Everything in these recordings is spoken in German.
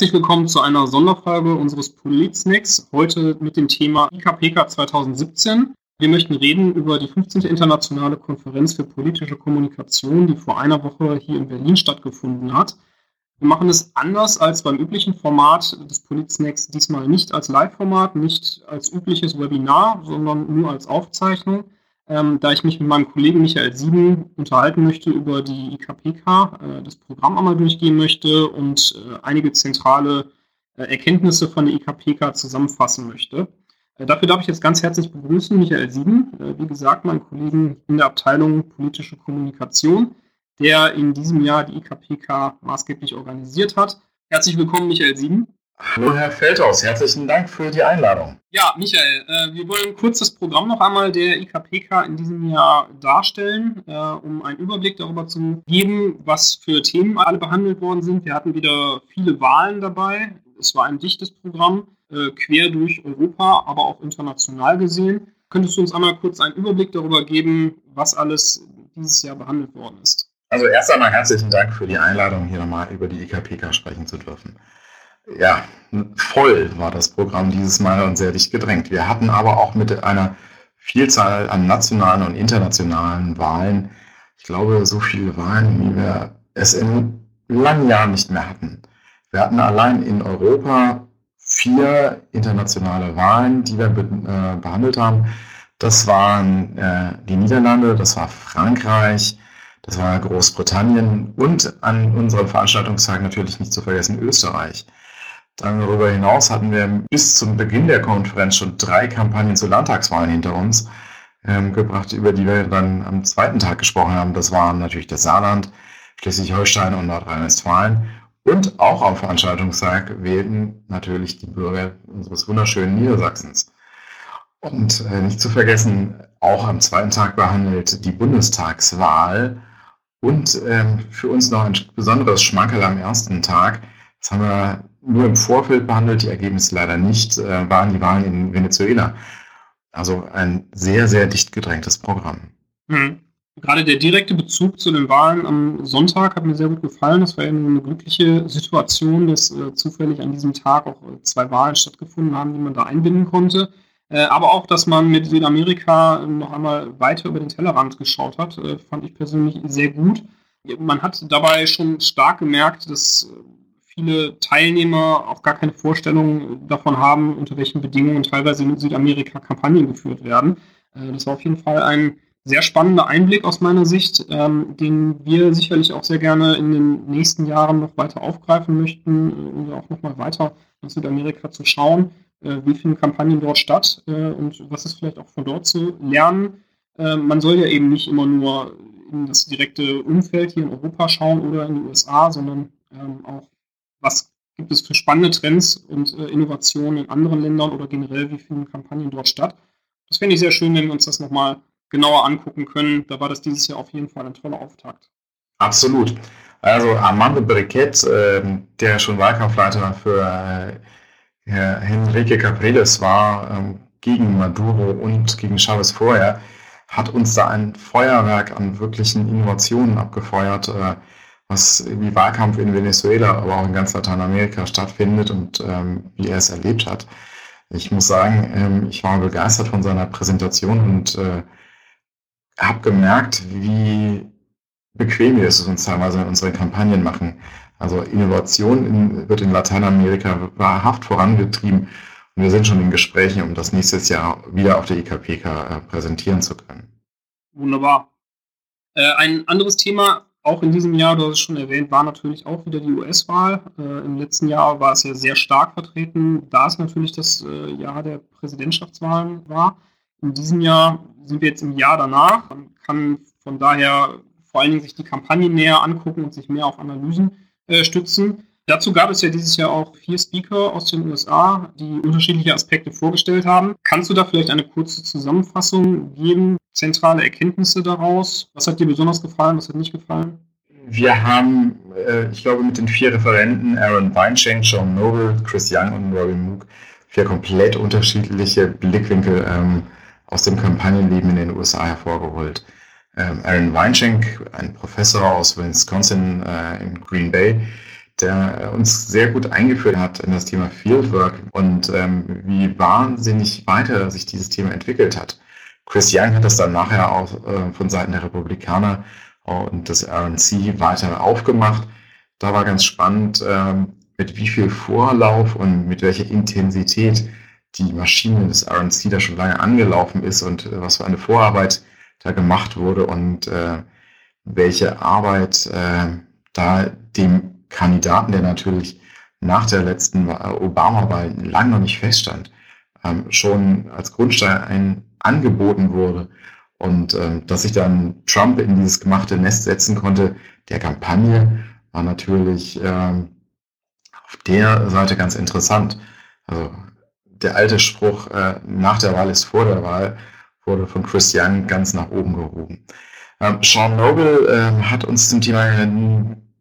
Herzlich willkommen zu einer Sonderfolge unseres Politsnacks. Heute mit dem Thema IKPK 2017. Wir möchten reden über die 15. Internationale Konferenz für politische Kommunikation, die vor einer Woche hier in Berlin stattgefunden hat. Wir machen es anders als beim üblichen Format des Politsnacks, diesmal nicht als Live-Format, nicht als übliches Webinar, sondern nur als Aufzeichnung ähm, da ich mich mit meinem Kollegen Michael Sieben unterhalten möchte über die IKPK, äh, das Programm einmal durchgehen möchte und äh, einige zentrale äh, Erkenntnisse von der IKPK zusammenfassen möchte. Äh, dafür darf ich jetzt ganz herzlich begrüßen Michael Sieben, äh, wie gesagt, meinen Kollegen in der Abteilung politische Kommunikation, der in diesem Jahr die IKPK maßgeblich organisiert hat. Herzlich willkommen, Michael Sieben. Hallo Herr Feldhaus, herzlichen Dank für die Einladung. Ja, Michael, äh, wir wollen kurz das Programm noch einmal der IKPK in diesem Jahr darstellen, äh, um einen Überblick darüber zu geben, was für Themen alle behandelt worden sind. Wir hatten wieder viele Wahlen dabei. Es war ein dichtes Programm, äh, quer durch Europa, aber auch international gesehen. Könntest du uns einmal kurz einen Überblick darüber geben, was alles dieses Jahr behandelt worden ist? Also erst einmal herzlichen Dank für die Einladung, hier nochmal über die IKPK sprechen zu dürfen ja, voll war das Programm dieses Mal und sehr dicht gedrängt. Wir hatten aber auch mit einer Vielzahl an nationalen und internationalen Wahlen, ich glaube, so viele Wahlen, wie wir es in langen Jahren nicht mehr hatten. Wir hatten allein in Europa vier internationale Wahlen, die wir be äh, behandelt haben. Das waren äh, die Niederlande, das war Frankreich, das war Großbritannien und an unserem Veranstaltungstag natürlich nicht zu vergessen Österreich. Darüber hinaus hatten wir bis zum Beginn der Konferenz schon drei Kampagnen zu Landtagswahlen hinter uns ähm, gebracht, über die wir dann am zweiten Tag gesprochen haben. Das waren natürlich das Saarland, Schleswig-Holstein und Nordrhein-Westfalen. Und auch am Veranstaltungstag wählten natürlich die Bürger unseres wunderschönen Niedersachsens. Und äh, nicht zu vergessen, auch am zweiten Tag behandelt die Bundestagswahl und ähm, für uns noch ein besonderes Schmankerl am ersten Tag. Das haben wir nur im Vorfeld behandelt, die Ergebnisse leider nicht, äh, waren die Wahlen in Venezuela. Also ein sehr, sehr dicht gedrängtes Programm. Mhm. Gerade der direkte Bezug zu den Wahlen am Sonntag hat mir sehr gut gefallen. Das war ja eine glückliche Situation, dass äh, zufällig an diesem Tag auch äh, zwei Wahlen stattgefunden haben, die man da einbinden konnte. Äh, aber auch, dass man mit Südamerika noch einmal weiter über den Tellerrand geschaut hat, äh, fand ich persönlich sehr gut. Man hat dabei schon stark gemerkt, dass äh, viele Teilnehmer auch gar keine Vorstellung davon haben, unter welchen Bedingungen teilweise in Südamerika Kampagnen geführt werden. Äh, das war auf jeden Fall ein sehr spannender Einblick aus meiner Sicht, ähm, den wir sicherlich auch sehr gerne in den nächsten Jahren noch weiter aufgreifen möchten, äh, um auch nochmal weiter nach Südamerika zu schauen, äh, wie finden Kampagnen dort statt und was ist vielleicht auch von dort zu lernen. man soll ja eben nicht immer nur in das direkte Umfeld hier in Europa schauen oder in die USA, sondern ähm, auch was gibt es für spannende Trends und äh, Innovationen in anderen Ländern oder generell, wie finden Kampagnen dort statt. Das fände ich sehr schön, wenn wir uns das nochmal genauer angucken können. Da war das dieses Jahr auf jeden Fall ein toller Auftakt. Absolut. Also Armando Briquet, äh, der schon Wahlkampfleiter für äh, Henrique Capriles war, äh, gegen Maduro und gegen Chavez vorher, hat uns da ein Feuerwerk an wirklichen Innovationen abgefeuert. Äh, was wie Wahlkampf in Venezuela, aber auch in ganz Lateinamerika stattfindet und ähm, wie er es erlebt hat. Ich muss sagen, ähm, ich war begeistert von seiner Präsentation und äh, habe gemerkt, wie bequem wir es uns teilweise in unseren Kampagnen machen. Also Innovation in, wird in Lateinamerika wahrhaft vorangetrieben und wir sind schon in Gesprächen, um das nächstes Jahr wieder auf der IKPK äh, präsentieren zu können. Wunderbar. Äh, ein anderes Thema, auch in diesem Jahr, du hast es schon erwähnt, war natürlich auch wieder die US-Wahl. Äh, Im letzten Jahr war es ja sehr stark vertreten, da es natürlich das äh, Jahr der Präsidentschaftswahlen war. In diesem Jahr sind wir jetzt im Jahr danach. Man kann von daher vor allen Dingen sich die Kampagnen näher angucken und sich mehr auf Analysen äh, stützen. Dazu gab es ja dieses Jahr auch vier Speaker aus den USA, die unterschiedliche Aspekte vorgestellt haben. Kannst du da vielleicht eine kurze Zusammenfassung geben, zentrale Erkenntnisse daraus? Was hat dir besonders gefallen, was hat nicht gefallen? Wir haben, äh, ich glaube, mit den vier Referenten, Aaron Weinschenk, John Noble, Chris Young und Robin Mook, vier komplett unterschiedliche Blickwinkel ähm, aus dem Kampagnenleben in den USA hervorgeholt. Ähm, Aaron Weinschenk, ein Professor aus Wisconsin äh, in Green Bay, der uns sehr gut eingeführt hat in das Thema Fieldwork und ähm, wie wahnsinnig weiter sich dieses Thema entwickelt hat. Chris Young hat das dann nachher auch äh, von Seiten der Republikaner und des RNC weiter aufgemacht. Da war ganz spannend, ähm, mit wie viel Vorlauf und mit welcher Intensität die Maschine des RNC da schon lange angelaufen ist und äh, was für eine Vorarbeit da gemacht wurde und äh, welche Arbeit äh, da dem Kandidaten, der natürlich nach der letzten Obama-Wahl lange noch nicht feststand, ähm, schon als Grundstein angeboten wurde. Und ähm, dass sich dann Trump in dieses gemachte Nest setzen konnte, der Kampagne, war natürlich ähm, auf der Seite ganz interessant. Also der alte Spruch, äh, nach der Wahl ist vor der Wahl, wurde von Chris Young ganz nach oben gehoben. Ähm, Sean Noble äh, hat uns zum Thema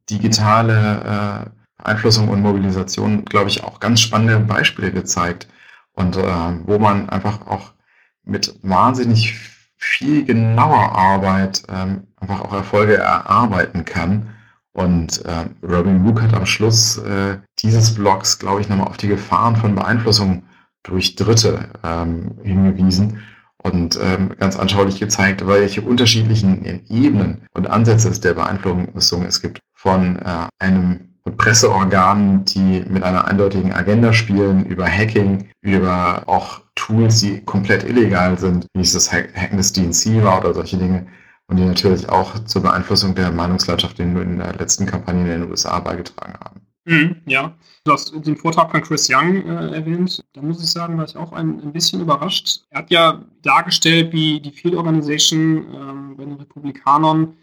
digitale äh, Beeinflussung und Mobilisation, glaube ich, auch ganz spannende Beispiele gezeigt. Und äh, wo man einfach auch mit wahnsinnig viel genauer Arbeit ähm, einfach auch Erfolge erarbeiten kann. Und äh, Robin Mook hat am Schluss äh, dieses Blogs, glaube ich, nochmal auf die Gefahren von Beeinflussung durch Dritte ähm, hingewiesen und ähm, ganz anschaulich gezeigt, welche unterschiedlichen Ebenen und Ansätze es der Beeinflussung es gibt. Von äh, einem Presseorganen, die mit einer eindeutigen Agenda spielen, über Hacking, über auch Tools, die komplett illegal sind, wie es das Hacken des DNC war oder solche Dinge, und die natürlich auch zur Beeinflussung der Meinungslandschaft in, der letzten Kampagne in den USA beigetragen haben. Mhm, ja, du hast den Vortrag von Chris Young äh, erwähnt. Da muss ich sagen, war ich auch ein, ein, bisschen überrascht. Er hat ja dargestellt, wie die Field Organization äh, bei den Republikanern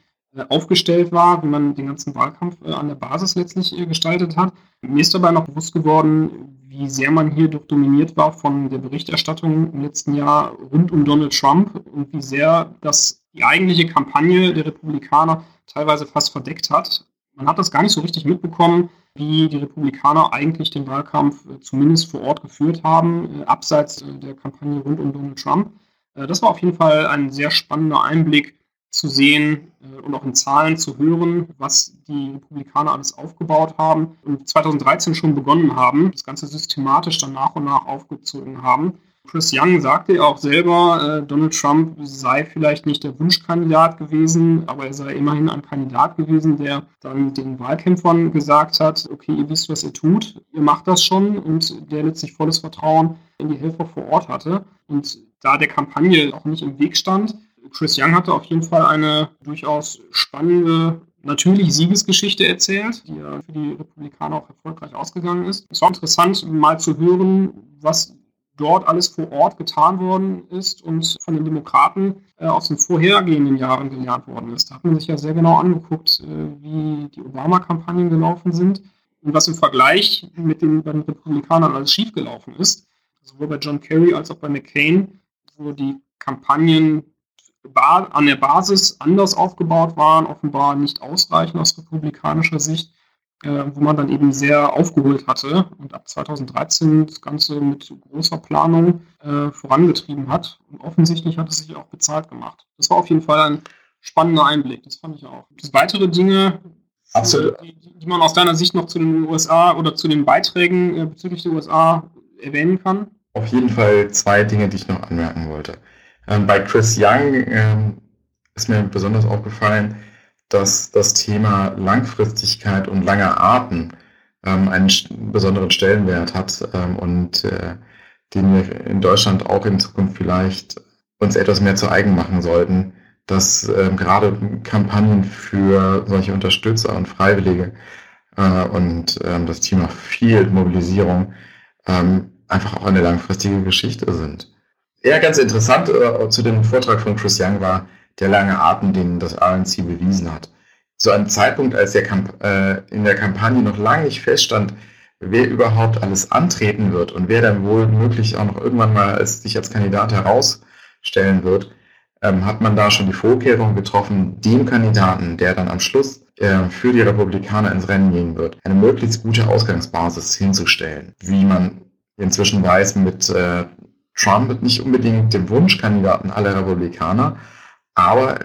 aufgestellt war, wie man den ganzen Wahlkampf äh, an der Basis letztlich äh, gestaltet hat. Mir ist dabei noch bewusst geworden, wie sehr man hier doch dominiert war von der Berichterstattung im letzten Jahr rund um Donald Trump und wie sehr das die eigentliche Kampagne der Republikaner teilweise fast verdeckt hat. Man hat das gar nicht so richtig mitbekommen, wie die Republikaner eigentlich den Wahlkampf zumindest vor Ort geführt haben, abseits der Kampagne rund um Donald Trump. Das war auf jeden Fall ein sehr spannender Einblick zu sehen äh, und auch in Zahlen zu hören, was die Republikaner alles aufgebaut haben und 2013 schon begonnen haben, das Ganze systematisch dann nach und nach aufgezogen haben. Chris Young sagte ja auch selber, äh, Donald Trump sei vielleicht nicht der Wunschkandidat gewesen, aber er sei immerhin ein Kandidat gewesen, der dann den Wahlkämpfern gesagt hat, okay, ihr wisst, was ihr tut, ihr macht das schon und der letztlich volles Vertrauen in die Helfer vor Ort hatte und da der Kampagne auch nicht im Weg stand, Chris Young hatte auf jeden Fall eine durchaus spannende, natürlich Siegesgeschichte erzählt, die ja für die Republikaner auch erfolgreich ausgegangen ist. Es war interessant, mal zu hören, was dort alles vor Ort getan worden ist und von den Demokraten äh, aus den vorhergehenden Jahren gelernt worden ist. Da hat man sich ja sehr genau angeguckt, äh, wie die Obama-Kampagnen gelaufen sind und was im Vergleich mit den, den Republikanern alles schiefgelaufen ist. Sowohl bei John Kerry als auch bei McCain, wo die Kampagnen an der Basis anders aufgebaut waren, offenbar nicht ausreichend aus republikanischer Sicht, äh, wo man dann eben sehr aufgeholt hatte und ab 2013 das Ganze mit großer Planung äh, vorangetrieben hat. Und offensichtlich hat es sich auch bezahlt gemacht. Das war auf jeden Fall ein spannender Einblick, das fand ich auch. Gibt es weitere Dinge, die, die, man aus deiner Sicht noch zu den USA oder zu den Beiträgen äh, bezüglich der USA erwähnen kann? Auf jeden Fall zwei Dinge, die ich noch anmerken wollte. Ähm, bei Chris Young ähm, ist mir besonders aufgefallen, dass das Thema Langfristigkeit und langer Arten ähm, einen besonderen Stellenwert hat ähm, und äh, den wir in Deutschland auch in Zukunft vielleicht uns etwas mehr zu eigen machen sollten, dass ähm, gerade Kampagnen für solche Unterstützer und Freiwillige äh, und ähm, das Thema Field Mobilisierung einfach auch eine langfristige Geschichte sind. Ja, ganz interessant äh, zu dem Vortrag von Chris Young war der lange Atem, den das RNC bewiesen hat. Zu einem Zeitpunkt, als der Kamp äh, in der Kampagne noch lange nicht feststand, wer überhaupt alles antreten wird und wer dann wohl möglich auch noch irgendwann mal als, sich als Kandidat herausstellen wird, ähm, hat man da schon die Vorkehrung getroffen, dem Kandidaten, der dann am Schluss äh, für die Republikaner ins Rennen gehen wird, eine möglichst gute Ausgangsbasis hinzustellen. Wie man inzwischen weiß, mit äh, Trump nicht unbedingt dem Wunschkandidaten aller Republikaner, Aber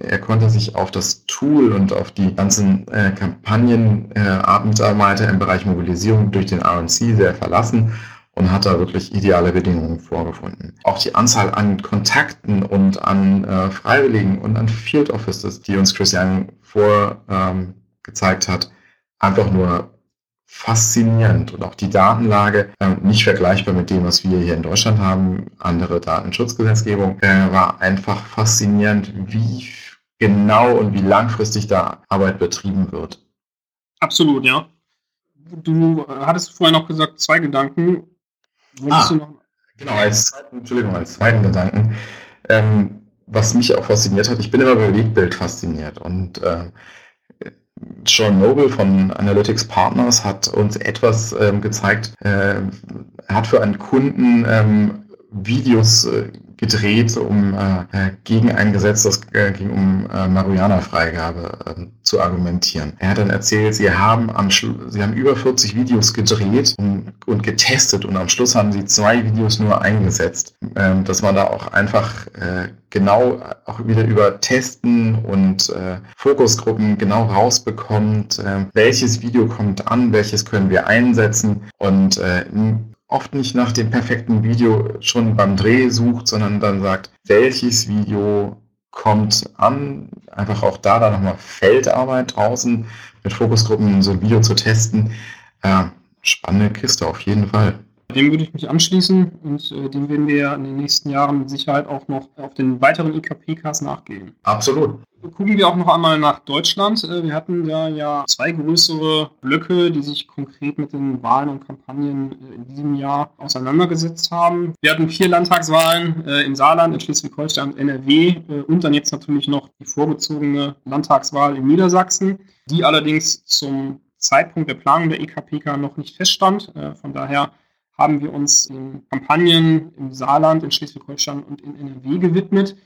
er, konnte sich auf das Tool und auf die ganzen äh, Kampagnenartmitarbeiter äh, im Bereich Mobilisierung durch den RNC sehr verlassen und hat da wirklich ideale Bedingungen vorgefunden. Auch die Anzahl an Kontakten und an äh, Freiwilligen und an Field Offices, die uns Chris Young vorgezeigt ähm, hat, einfach nur faszinierend und auch die Datenlage äh, nicht vergleichbar mit dem, was wir hier in Deutschland haben. Andere Datenschutzgesetzgebung äh, war einfach faszinierend, wie genau und wie langfristig da Arbeit betrieben wird. Absolut, ja. Du hattest vorhin noch gesagt, zwei Gedanken. Ah, du noch... Genau, als zweiten, Entschuldigung, als zweiten Gedanken. Ähm, was mich auch fasziniert hat, ich bin immer über Bewegtbild fasziniert und äh, John Noble von Analytics Partners hat uns etwas ähm, gezeigt. Äh, er hat für einen Kunden ähm, Videos äh, gedreht, um äh, gegen ein Gesetz, das äh, ging um äh, Marihuana-Freigabe äh, zu argumentieren. Er hat dann erzählt, sie haben am Schlu sie haben über 40 Videos gedreht und, und, getestet und am Schluss haben sie zwei Videos nur eingesetzt, ähm, dass man da auch einfach äh, genau auch wieder über Testen und äh, Fokusgruppen genau rausbekommt, äh, welches Video kommt an, welches können wir einsetzen und äh, oft nicht nach dem perfekten Video schon beim Dreh sucht, sondern dann sagt, welches Video kommt an. Einfach auch da dann nochmal Feldarbeit draußen mit Fokusgruppen so ein Video zu testen. Äh, spannende Kiste auf jeden Fall. Dem würde ich mich anschließen und äh, dem werden wir in den nächsten Jahren mit Sicherheit auch noch auf den weiteren IKP-Cars nachgehen. Absolut. Gucken wir auch noch einmal nach Deutschland. Äh, wir hatten ja, ja zwei größere Blöcke, die sich konkret mit den Wahlen und Kampagnen äh, in diesem Jahr auseinandergesetzt haben. Wir hatten vier Landtagswahlen äh, im Saarland, in Schleswig-Holstein und NRW und dann jetzt natürlich noch die vorgezogene Landtagswahl in Niedersachsen, die allerdings zum Zeitpunkt der Planung der EKPK noch nicht feststand. Von daher haben wir uns den Kampagnen im Saarland, in Schleswig-Holstein und in NRW gewidmet,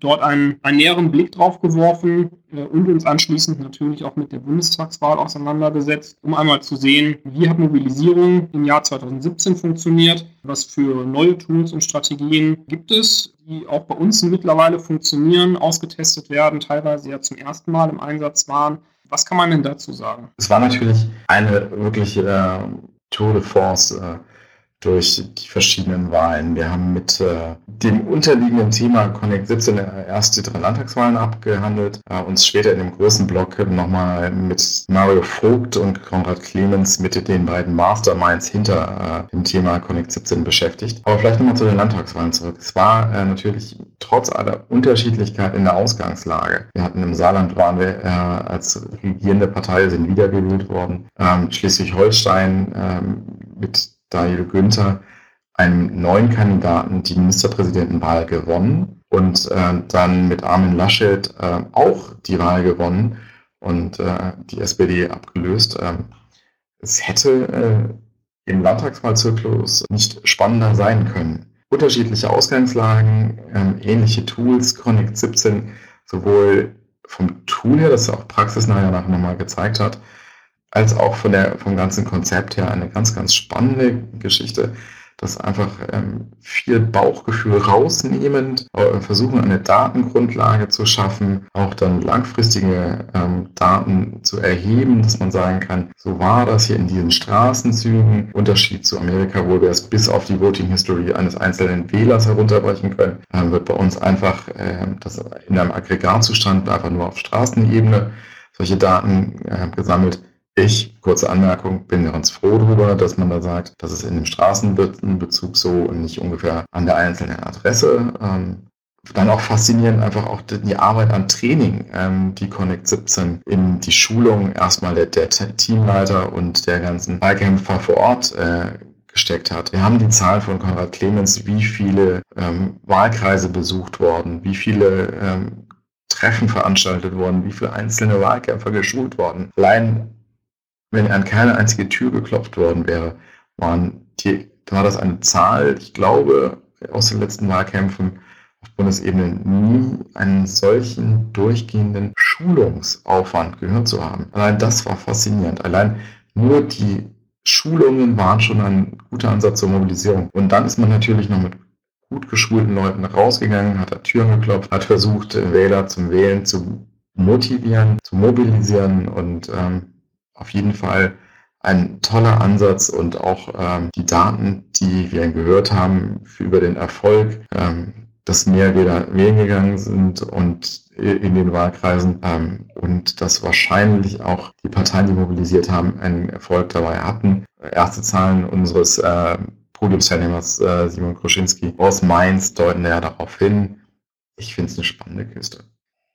dort einen, einen näheren Blick drauf geworfen äh, und uns anschließend natürlich auch mit der Bundestagswahl auseinandergesetzt, um einmal zu sehen, wie hat Mobilisierung im Jahr 2017 funktioniert, was für neue Tools und Strategien gibt es, die auch bei uns mittlerweile funktionieren, ausgetestet werden, teilweise ja zum ersten Mal im Einsatz waren. Was kann man denn dazu sagen? Es war natürlich eine wirklich äh, Tour de Force. Äh durch die verschiedenen Wahlen. Wir haben mit äh, dem unterliegenden Thema Connect 17 erst die drei Landtagswahlen abgehandelt, äh, uns später in dem großen Block nochmal mit Mario Vogt und Konrad Clemens mit den beiden Masterminds hinter äh, dem Thema Connect 17 beschäftigt. Aber vielleicht nochmal zu den Landtagswahlen zurück. Es war äh, natürlich trotz aller Unterschiedlichkeit in der Ausgangslage. Wir hatten im Saarland waren wir äh, als regierende Partei sind wiedergewählt worden. Ähm, Schleswig-Holstein ähm, mit Daniel Günther, einem neuen Kandidaten, die Ministerpräsidentenwahl gewonnen und äh, dann mit Armin Laschet äh, auch die Wahl gewonnen und äh, die SPD abgelöst. Ähm, es hätte äh, im Landtagswahlzyklus nicht spannender sein können. Unterschiedliche Ausgangslagen, ähm, ähnliche Tools, Connect 17, sowohl vom Tool her, das auch Praxis nachher nochmal gezeigt hat, als auch von der, vom ganzen Konzept her eine ganz, ganz spannende Geschichte, das einfach ähm, viel Bauchgefühl rausnehmend, äh, versuchen eine Datengrundlage zu schaffen, auch dann langfristige ähm, Daten zu erheben, dass man sagen kann, so war das hier in diesen Straßenzügen, Unterschied zu Amerika, wo wir es bis auf die Voting History eines einzelnen Wählers herunterbrechen können, äh, wird bei uns einfach äh, das in einem Aggregatzustand einfach nur auf Straßenebene solche Daten äh, gesammelt ich, kurze Anmerkung, bin ganz froh darüber, dass man da sagt, dass es in dem Straßenbezug so und nicht ungefähr an der einzelnen Adresse. Ähm, dann auch faszinierend einfach auch die Arbeit an Training, ähm, die Connect 17 in die Schulung erstmal der, der Teamleiter und der ganzen Wahlkämpfer vor Ort äh, gesteckt hat. Wir haben die Zahl von Konrad Clemens, wie viele ähm, Wahlkreise besucht worden, wie viele ähm, Treffen veranstaltet worden, wie viele einzelne Wahlkämpfer geschult worden. Allein wenn an keine einzige Tür geklopft worden wäre, waren die, war das eine Zahl, ich glaube, aus den letzten Wahlkämpfen auf Bundesebene nie einen solchen durchgehenden Schulungsaufwand gehört zu haben. Allein das war faszinierend. Allein nur die Schulungen waren schon ein guter Ansatz zur Mobilisierung. Und dann ist man natürlich noch mit gut geschulten Leuten rausgegangen, hat an Türen geklopft, hat versucht, Wähler zum Wählen zu motivieren, zu mobilisieren und ähm, auf jeden Fall ein toller Ansatz und auch ähm, die Daten, die wir gehört haben über den Erfolg, ähm, dass mehr Wähler wählen gegangen sind und in den Wahlkreisen ähm, und dass wahrscheinlich auch die Parteien, die mobilisiert haben, einen Erfolg dabei hatten. Erste Zahlen unseres äh, Podiumsteilnehmers äh, Simon Kruschinski aus Mainz deuten ja darauf hin. Ich finde es eine spannende Kiste.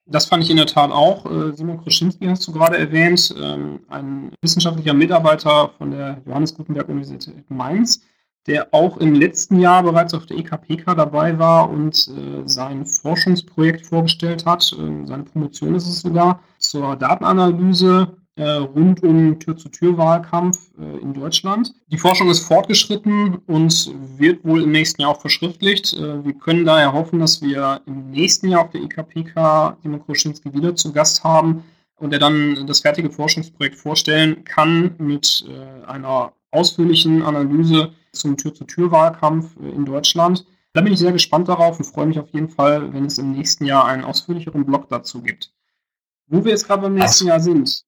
Das fand ich in der Tat auch. Äh, Simon Kroschinski hast du gerade erwähnt, ähm, ein wissenschaftlicher Mitarbeiter von der Johannes Gutenberg Universität Mainz, der auch im letzten Jahr bereits auf der EKPK dabei war und äh, sein Forschungsprojekt vorgestellt hat. Ähm, seine Promotion ist es sogar zur Datenanalyse rund um Tür-zu-Tür-Wahlkampf äh, in Deutschland. Die Forschung ist fortgeschritten und wird wohl im nächsten Jahr auch verschriftlicht. Äh, wir können daher hoffen, dass wir im nächsten Jahr auf der IKPK Simon Kroschinski wieder zu Gast haben und er dann das fertige Forschungsprojekt vorstellen kann mit äh, einer ausführlichen Analyse zum Tür-zu-Tür-Wahlkampf äh, in Deutschland. Da bin ich sehr gespannt darauf und freue mich auf jeden Fall, wenn es im nächsten Jahr einen ausführlicheren Blog dazu gibt. Wo wir jetzt gerade beim nächsten Jahr sind,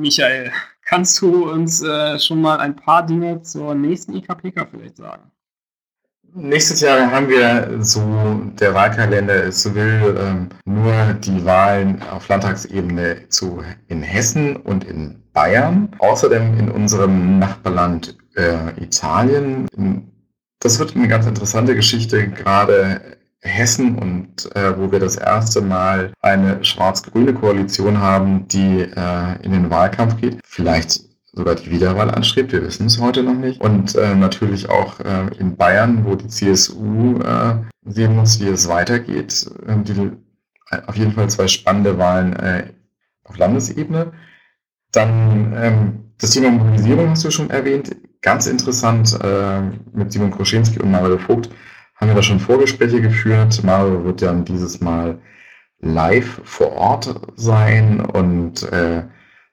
Michael, kannst du uns äh, schon mal ein paar Dinge zur nächsten IKPK vielleicht sagen? Nächstes Jahr haben wir so, der Wahlkalender ist will, ähm, nur die Wahlen auf Landtagsebene zu, in Hessen und in Bayern. Außerdem in unserem Nachbarland äh, Italien. Das wird eine ganz interessante Geschichte, gerade Hessen und äh, wo wir das erste Mal eine schwarz-grüne Koalition haben, die äh, in den Wahlkampf geht. Vielleicht sogar die Wiederwahl anstrebt, wir wissen es heute noch nicht. Und äh, natürlich auch äh, in Bayern, wo die CSU äh, sehen muss, wie es weitergeht. Ähm, die, auf jeden Fall zwei spannende Wahlen äh, auf Landesebene. Dann ähm, das Thema Mobilisierung hast du schon erwähnt. Ganz interessant äh, mit Simon Kroschinski und Mario Vogt haben wir da schon Vorgespräche geführt. Mario wird dann dieses Mal live vor Ort sein und äh,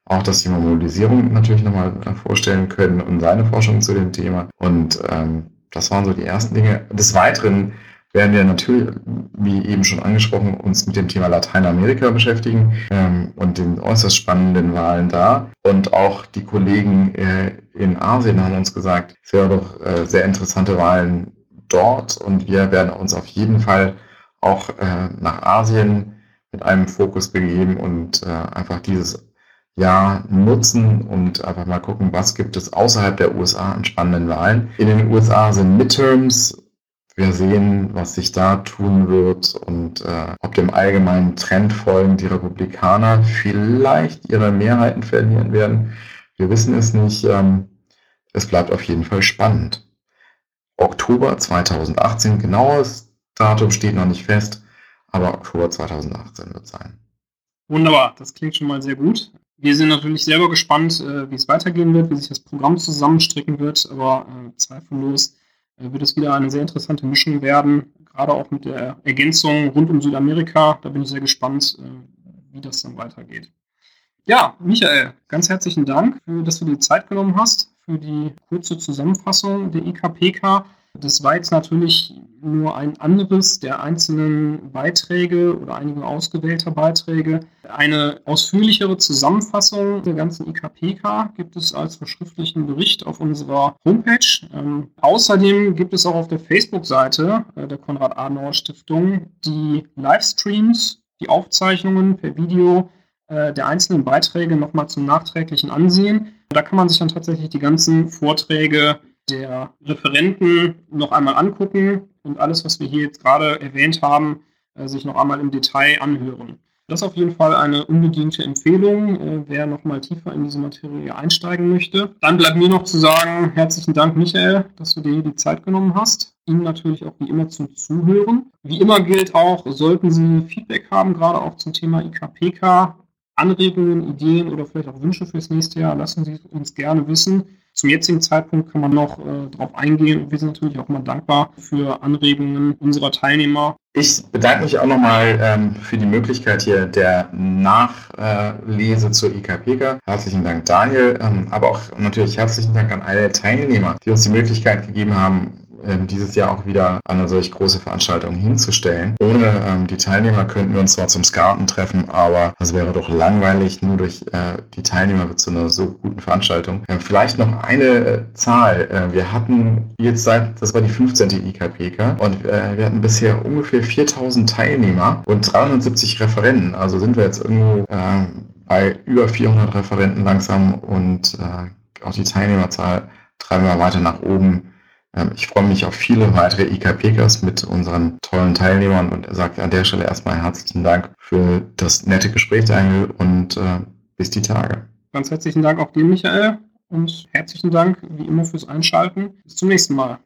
auch das Thema Mobilisierung natürlich nochmal vorstellen können und seine Forschung zu dem Thema. Und ähm, das waren so die ersten Dinge. Des Weiteren werden wir natürlich, wie eben schon angesprochen, uns mit dem Thema Lateinamerika beschäftigen ähm, und den äußerst spannenden Wahlen da. Und auch die Kollegen äh, in Asien haben uns gesagt, es wäre doch äh, sehr interessante Wahlen dort und wir werden uns auf jeden Fall auch äh, nach Asien mit einem Fokus begeben und äh, einfach dieses Jahr nutzen und einfach mal gucken, was gibt es außerhalb der USA an spannenden Wahlen. In den USA sind Midterms. Wir sehen, was sich da tun wird und äh, ob dem allgemeinen Trend folgen die Republikaner vielleicht ihre Mehrheiten verlieren werden. Wir wissen es nicht. Ähm, es bleibt auf jeden Fall spannend. Oktober 2018. Genaues Datum steht noch nicht fest, aber Oktober 2018 wird sein. Wunderbar, das klingt schon mal sehr gut. Wir sind natürlich selber gespannt, äh, wie es weitergehen wird, wie sich das Programm zusammenstricken wird, aber äh, zweifellos äh, wird es wieder eine sehr interessante Mischung werden, gerade auch mit der Ergänzung rund um Südamerika. Da bin ich sehr gespannt, wie das dann weitergeht. Ja, Michael, ganz herzlichen Dank, dass du dir Zeit genommen hast für die kurze Zusammenfassung der IKPK. Das war jetzt natürlich nur ein anderes der einzelnen Beiträge oder einige ausgewählter Beiträge. Eine ausführlichere Zusammenfassung der ganzen IKPK gibt es als verschriftlichen Bericht auf unserer Homepage. Ähm, außerdem gibt es auch auf der Facebook-Seite äh, der Konrad-Adenauer-Stiftung die Livestreams, die Aufzeichnungen per Video äh, der einzelnen Beiträge nochmal zum nachträglichen Ansehen. Da kann man sich dann tatsächlich die ganzen Vorträge der Referenten noch einmal angucken und alles, was wir hier jetzt gerade erwähnt haben, äh, sich noch einmal im Detail anhören. Das ist auf jeden Fall eine unbedingte Empfehlung, äh, wer noch mal tiefer in diese Materie einsteigen möchte. Dann bleibt mir noch zu sagen, herzlichen Dank, Michael, dass du dir hier die Zeit genommen hast. Ihnen natürlich auch wie immer zum Zuhören. Wie immer gilt auch, sollten Sie Feedback haben, gerade auch zum Thema IKPK, Anregungen, Ideen oder vielleicht auch Wünsche fürs nächste Jahr, lassen Sie uns gerne wissen. Zum jetzigen Zeitpunkt kann man noch äh, darauf eingehen. Wir sind natürlich auch mal dankbar für Anregungen unserer Teilnehmer. Ich bedanke mich auch nochmal ähm, für die Möglichkeit hier der Nachlese zur IKPK. Herzlichen Dank, Daniel, ähm, aber auch natürlich herzlichen Dank an alle Teilnehmer, die uns die Möglichkeit gegeben haben, ähm, dieses Jahr auch wieder eine solch große Veranstaltung hinzustellen. Ohne ähm, die Teilnehmer könnten wir uns zwar zum Skaten treffen, aber das wäre doch langweilig, nur durch äh, die Teilnehmer zu einer so guten Veranstaltung. Äh, vielleicht noch eine äh, Zahl. Äh, wir hatten jetzt seit, das war die 15. IKPK und äh, wir hatten bisher ungefähr 4000 Teilnehmer und 370 Referenten. Also sind wir jetzt irgendwo äh, bei über 400 Referenten langsam und auch die Teilnehmerzahl treiben wir weiter nach oben. Ähm, ich freue mich auf viele weitere IKPKs mit unseren tollen Teilnehmern und sage an der Stelle erstmal herzlichen Dank für das nette Gespräch, Daniel, und äh, bis die Tage. Ganz herzlichen Dank auch dir, Michael, und herzlichen Dank wie immer fürs Einschalten. Bis zum nächsten Mal.